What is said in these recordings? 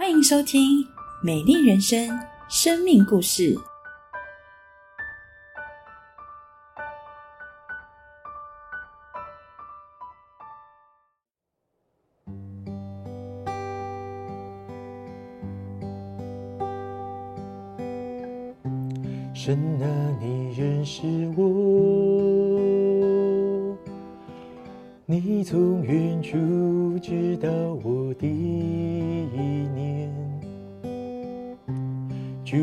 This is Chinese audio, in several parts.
欢迎收听《美丽人生》生命故事。你从远处知道我的意念，主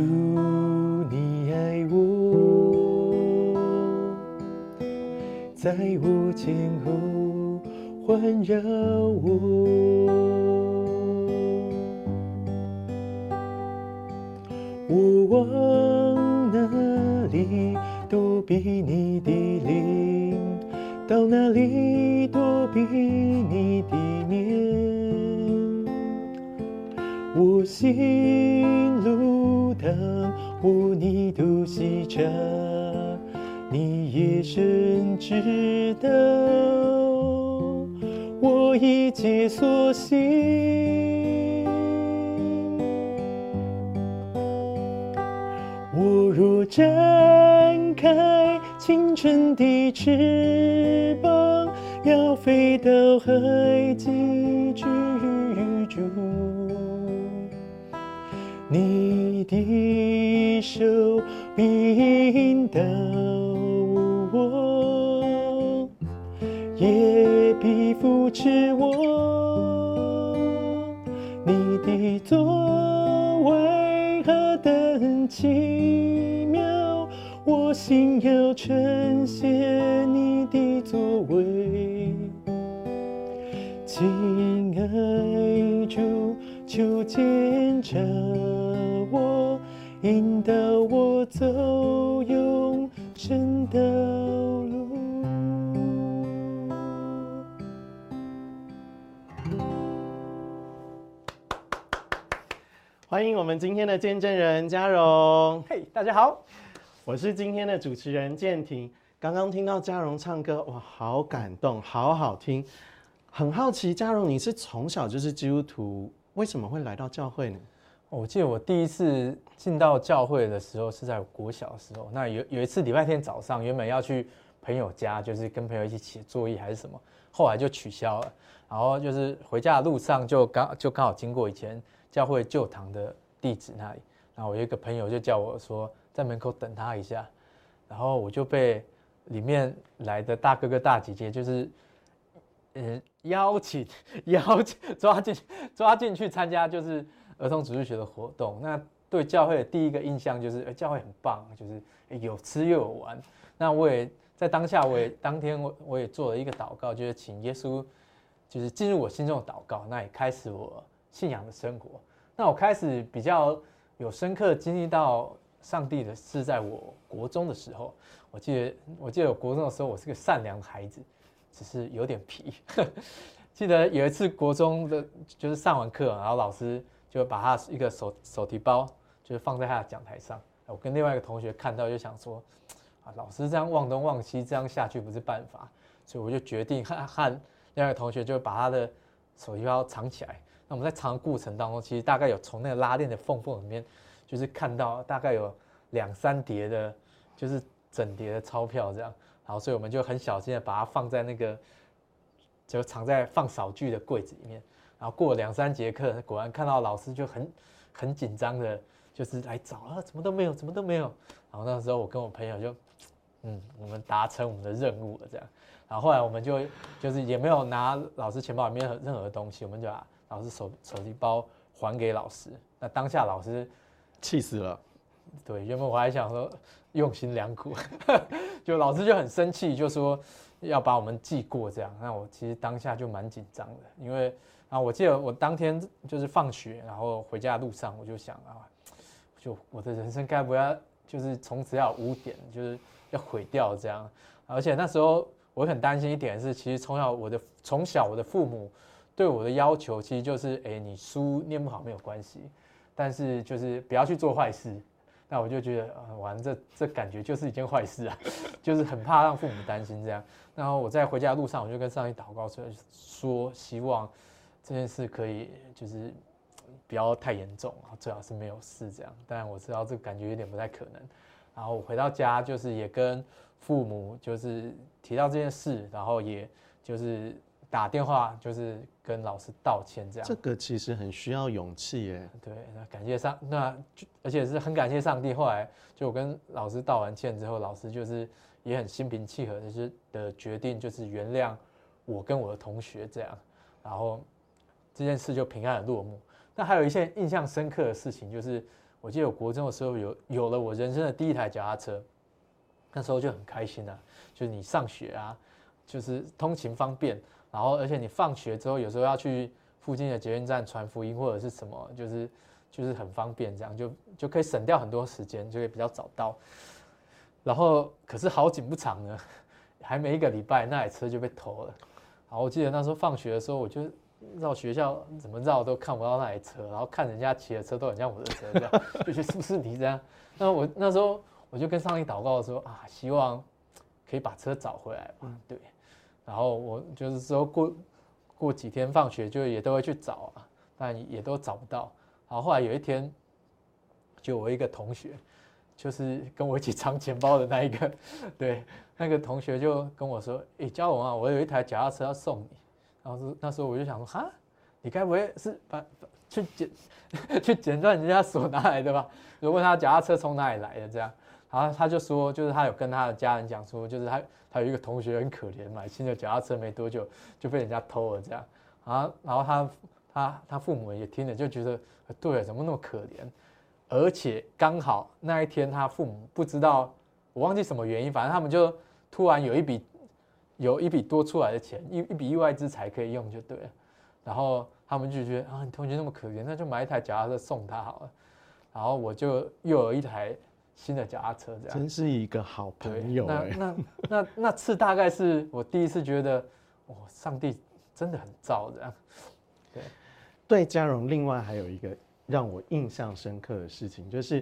你爱我，在我前后环绕我，我往哪里躲避你的灵？到哪里比你的面？我心路灯我你都细察，你也深知道我一切所行。我若展开清晨的翅膀，要飞到海极居住，你的手必引们今天的见证人嘉荣。嘿大家好，我是今天的主持人建廷。刚刚听到嘉荣唱歌，哇，好感动，好好听。很好奇，嘉荣，你是从小就是基督徒，为什么会来到教会呢？我记得我第一次进到教会的时候是在我国小的时候。那有有一次礼拜天早上，原本要去朋友家，就是跟朋友一起写作业还是什么，后来就取消了。然后就是回家的路上就刚就刚好经过以前教会旧堂的地址那里，然后我有一个朋友就叫我说在门口等他一下，然后我就被里面来的大哥哥大姐姐就是。呃，邀请 邀请抓进抓进去参加就是儿童主日学的活动。那对教会的第一个印象就是，呃，教会很棒，就是有吃又有玩。那我也在当下，我也当天我我也做了一个祷告，就是请耶稣就是进入我心中的祷告，那也开始我信仰的生活。那我开始比较有深刻经历到上帝的是在我国中的时候。我记得我记得我国中的时候，我是个善良的孩子。只是有点皮。记得有一次国中的，就是上完课，然后老师就把他一个手手提包，就是放在他的讲台上。我跟另外一个同学看到，就想说，啊，老师这样望东望西，这样下去不是办法。所以我就决定和和另外一个同学，就把他的手提包藏起来。那我们在藏的过程当中，其实大概有从那个拉链的缝缝里面，就是看到大概有两三叠的，就是整叠的钞票这样。然后，所以我们就很小心的把它放在那个，就藏在放扫具的柜子里面。然后过两三节课，果然看到老师就很很紧张的，就是来找啊，怎么都没有，怎么都没有。然后那时候我跟我朋友就，嗯，我们达成我们的任务了这样。然后后来我们就就是也没有拿老师钱包里面任何东西，我们就把老师手手机包还给老师。那当下老师气死了。对，原本我还想说用心良苦，就老师就很生气，就说要把我们记过这样。那我其实当下就蛮紧张的，因为啊，我记得我当天就是放学，然后回家的路上，我就想啊，就我的人生该不要就是从此要污点，就是要毁掉这样。而且那时候我很担心一点是，其实从小我的从小我的父母对我的要求，其实就是哎，你书念不好没有关系，但是就是不要去做坏事。那我就觉得，呃，完这这感觉就是一件坏事啊，就是很怕让父母担心这样。然后我在回家的路上，我就跟上帝祷告说，说希望这件事可以就是不要太严重啊，最好是没有事这样。但我知道这感觉有点不太可能。然后我回到家就是也跟父母就是提到这件事，然后也就是打电话就是跟老师道歉这样。这个其实很需要勇气耶。对，那感谢上，那而且是很感谢上帝。后来就我跟老师道完歉之后，老师就是也很心平气和就，是的决定就是原谅我跟我的同学这样，然后这件事就平安的落幕。那还有一件印象深刻的事情，就是我记得我国中的时候有有了我人生的第一台脚踏车，那时候就很开心啊，就是你上学啊，就是通勤方便，然后而且你放学之后有时候要去附近的捷运站传福音或者是什么，就是就是很方便，这样就就可以省掉很多时间，就会比较早到。然后可是好景不长呢，还没一个礼拜，那台车就被偷了。然后我记得那时候放学的时候，我就绕学校怎么绕都看不到那台车，然后看人家骑的车都很像我的车，这样 就觉得是不是你这样？那我那时候我就跟上帝祷告说啊，希望可以把车找回来吧。对，然后我就是说过过几天放学就也都会去找啊，但也都找不到。然后后来有一天，就我一个同学，就是跟我一起藏钱包的那一个，对，那个同学就跟我说：“诶，嘉文啊，我有一台脚踏车要送你。”然后是那时候我就想说：“哈，你该不会是把去捡 去捡断人家所拿来的吧？”就问他脚踏车从哪里来的这样，然后他就说，就是他有跟他的家人讲说，就是他他有一个同学很可怜，买新的脚踏车没多久就被人家偷了这样，啊，然后他他他父母也听了就觉得，对，怎么那么可怜？而且刚好那一天他父母不知道，我忘记什么原因，反正他们就突然有一笔有一笔多出来的钱，一一笔意外之财可以用就对了，然后他们就觉得啊，你同学那么可怜，那就买一台脚踏车送他好了，然后我就又有一台新的脚踏车，这样。真是一个好朋友那哎。那 那那次大概是我第一次觉得，哇，上帝真的很造这样，对。嘉荣，另外还有一个让我印象深刻的事情，就是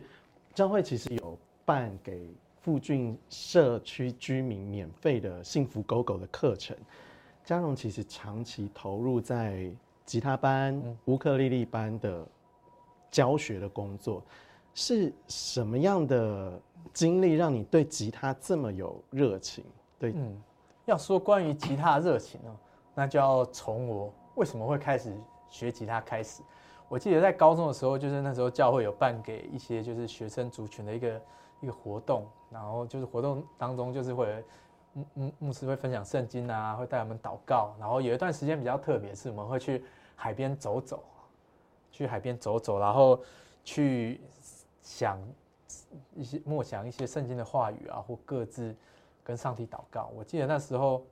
教会其实有办给附近社区居民免费的幸福狗狗的课程。嘉荣其实长期投入在吉他班、乌克丽丽班的教学的工作，是什么样的经历让你对吉他这么有热情？对，嗯，要说关于吉他热情哦，那就要从我为什么会开始学吉他开始。我记得在高中的时候，就是那时候教会有办给一些就是学生族群的一个一个活动，然后就是活动当中就是会牧牧牧师会分享圣经啊，会带我们祷告，然后有一段时间比较特别，是我们会去海边走走，去海边走走，然后去想一些默想一些圣经的话语啊，或各自跟上帝祷告。我记得那时候，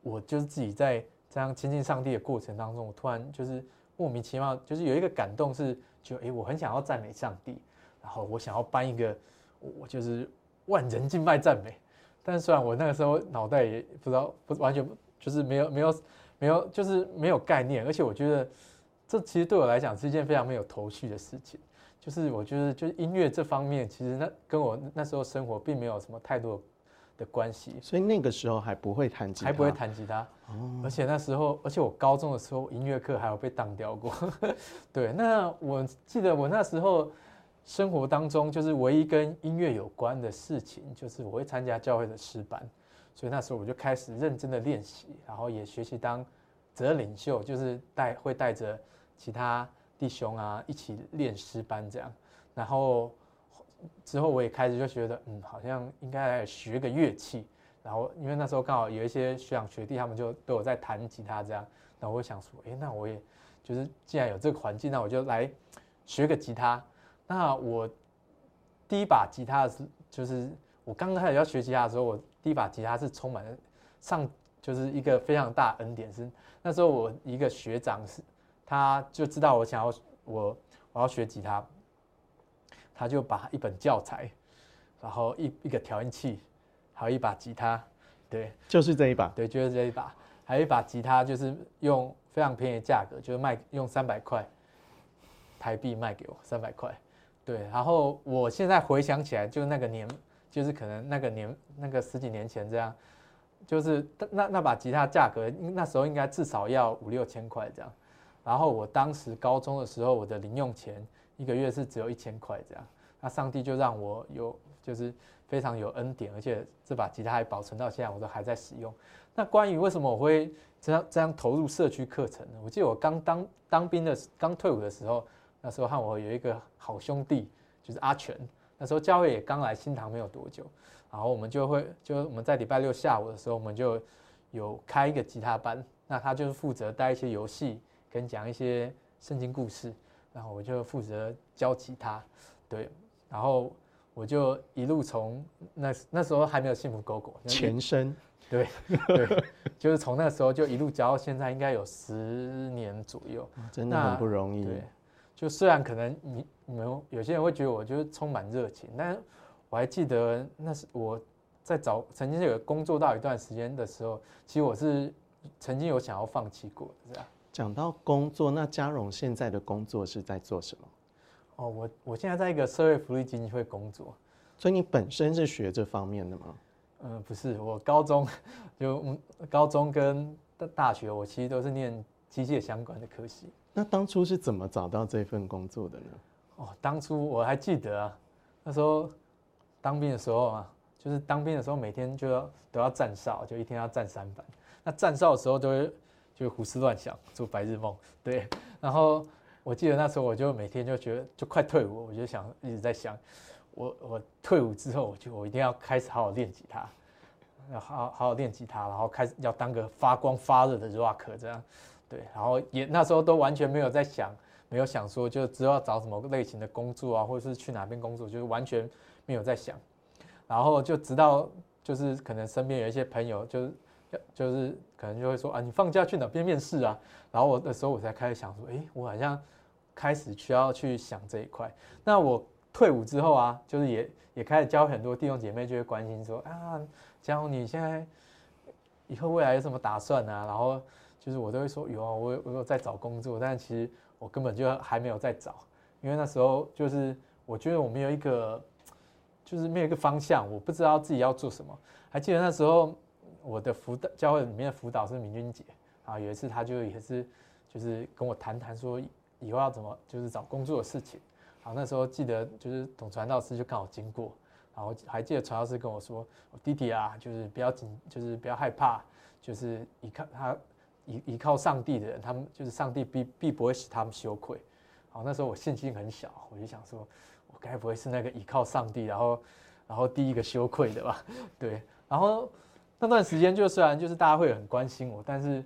我就是自己在这样亲近上帝的过程当中，我突然就是莫名其妙，就是有一个感动是，就诶，我很想要赞美上帝，然后我想要颁一个，我就是万人敬拜赞美。但虽然我那个时候脑袋也不知道，不完全就是没有没有没有就是没有概念，而且我觉得这其实对我来讲是一件非常没有头绪的事情。就是我觉得，就是音乐这方面，其实那跟我那时候生活并没有什么太多的关系，所以那个时候还不会弹吉他，还不会弹吉他。而且那时候，而且我高中的时候音乐课还有被当掉过。对，那我记得我那时候生活当中，就是唯一跟音乐有关的事情，就是我会参加教会的诗班，所以那时候我就开始认真的练习，然后也学习当责任领袖，就是带会带着其他弟兄啊一起练诗班这样。然后之后我也开始就觉得，嗯，好像应该来学个乐器。然后因为那时候刚好有一些学长学弟，他们就都有在弹吉他这样，然后我想说，哎，那我也就是既然有这个环境，那我就来学个吉他。那我第一把吉他是，就是我刚开始要学吉他的时候，我第一把吉他是充满了上，就是一个非常大恩典。是那时候我一个学长是，他就知道我想要我我要学吉他，他就把一本教材，然后一一个调音器。还有一把吉他，对，就是这一把，对，就是这一把。还有一把吉他，就是用非常便宜的价格，就是卖用三百块台币卖给我，三百块。对，然后我现在回想起来，就那个年，就是可能那个年，那个十几年前这样，就是那那把吉他价格，那时候应该至少要五六千块这样。然后我当时高中的时候，我的零用钱一个月是只有一千块这样。那上帝就让我有就是非常有恩典，而且这把吉他还保存到现在，我都还在使用。那关于为什么我会这样这样投入社区课程呢？我记得我刚当当兵的刚退伍的时候，那时候和我有一个好兄弟，就是阿全。那时候教会也刚来新塘没有多久，然后我们就会就我们在礼拜六下午的时候，我们就有开一个吉他班。那他就是负责带一些游戏，跟讲一些圣经故事，然后我就负责教吉他，对，然后我就一路从那那时候还没有幸福狗狗前身，对对，就是从那时候就一路教到现在，应该有十年左右，真的很不容易。对，就虽然可能你你们有些人会觉得我就是充满热情，但我还记得那是我在找曾经有工作到一段时间的时候，其实我是。曾经有想要放弃过，这样。讲到工作，那嘉荣现在的工作是在做什么？哦，我我现在在一个社会福利基金会工作。所以你本身是学这方面的吗？嗯，不是，我高中就高中跟大学，我其实都是念机械相关的科系。那当初是怎么找到这份工作的呢？哦，当初我还记得啊，那时候当兵的时候啊，就是当兵的时候每天就要都要站哨，就一天要站三班。那站哨的时候都会就胡思乱想，做白日梦，对。然后我记得那时候我就每天就觉得就快退伍，我就想一直在想，我我退伍之后，我就我一定要开始好好练吉他，要好好好练吉他，然后开始要当个发光发热的 rock 这样，对。然后也那时候都完全没有在想，没有想说就知道找什么类型的工作啊，或者是去哪边工作，就是完全没有在想。然后就直到就是可能身边有一些朋友就是。就是可能就会说啊，你放假去哪边面试啊？然后我的时候我才开始想说，哎，我好像开始需要去想这一块。那我退伍之后啊，就是也也开始教很多弟兄姐妹，就会关心说啊，教你现在以后未来有什么打算啊？然后就是我都会说有啊，我我有在找工作，但其实我根本就还没有在找，因为那时候就是我觉得我没有一个就是没有一个方向，我不知道自己要做什么。还记得那时候。我的辅导教会里面的辅导是明君姐啊，有一次她就也是就是跟我谈谈说以后要怎么就是找工作的事情。好，那时候记得就是董传道师就刚好经过，然后还记得传道师跟我说：“我弟弟啊，就是不要紧，就是不要害怕，就是依靠他依依靠上帝的人，他们就是上帝必必不会使他们羞愧。”好，那时候我信心很小，我就想说，我该不会是那个依靠上帝，然后然后第一个羞愧的吧？对，然后。那段时间就虽然就是大家会很关心我，但是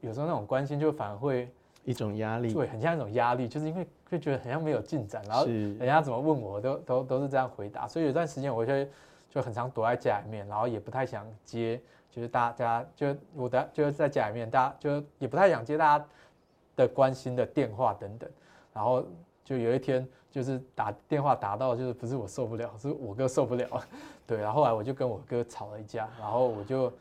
有时候那种关心就反而会一种压力，对，很像一种压力，就是因为会觉得很像没有进展，然后人家怎么问我都都都是这样回答，所以有段时间我就就很常躲在家里面，然后也不太想接，就是大家就我的就是在家里面，大家就也不太想接大家的关心的电话等等，然后就有一天就是打电话打到就是不是我受不了，是我哥受不了。对，然后后来我就跟我哥吵了一架，然后我就，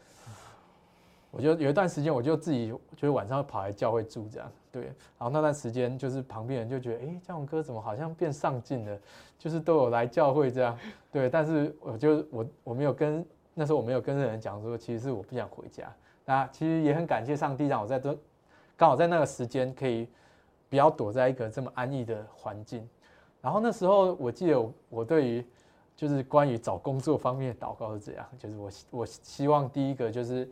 我就有一段时间，我就自己就是晚上跑来教会住这样，对，然后那段时间就是旁边人就觉得，哎，嘉荣哥怎么好像变上进了，就是都有来教会这样，对，但是我就我我没有跟那时候我没有跟人讲说，其实是我不想回家，那其实也很感谢上帝让我在这刚好在那个时间可以不要躲在一个这么安逸的环境，然后那时候我记得我对于。就是关于找工作方面的祷告是这样，就是我我希望第一个就是，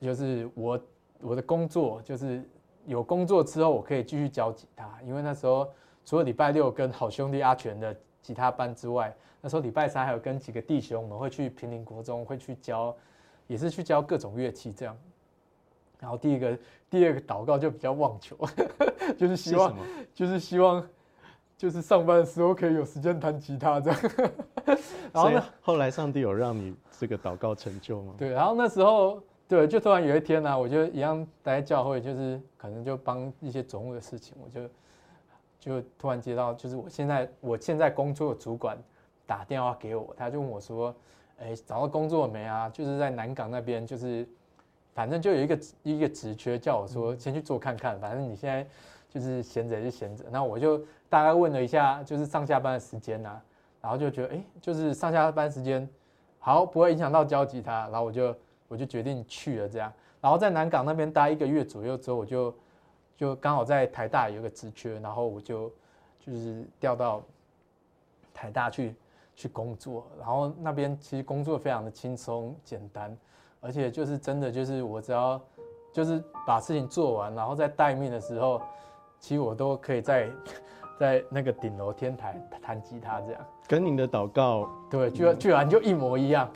就是我我的工作就是有工作之后我可以继续教吉他，因为那时候除了礼拜六跟好兄弟阿全的吉他班之外，那时候礼拜三还有跟几个弟兄我们会去平林国中会去教，也是去教各种乐器这样。然后第一个第二个祷告就比较妄求，就是希望就是希望。就是上班的时候可以有时间弹吉他这样，然后呢，后来上帝有让你这个祷告成就吗？对，然后那时候对，就突然有一天呢，我就一样待在教会，就是可能就帮一些总务的事情，我就就突然接到，就是我现在我现在工作的主管打电话给我，他就问我说：“哎，找到工作没啊？就是在南港那边，就是反正就有一个一个职缺，叫我说先去做看看，反正你现在。”就是闲着就闲着，那我就大概问了一下，就是上下班的时间呐，然后就觉得，哎，就是上下班时间好，不会影响到教吉他，然后我就我就决定去了这样，然后在南港那边待一个月左右之后，我就就刚好在台大有个职缺，然后我就就是调到台大去去工作，然后那边其实工作非常的轻松简单，而且就是真的就是我只要就是把事情做完，然后在待命的时候，其实我都可以在在那个顶楼天台弹吉他这样。跟您的祷告，对，居然居然就一模一样。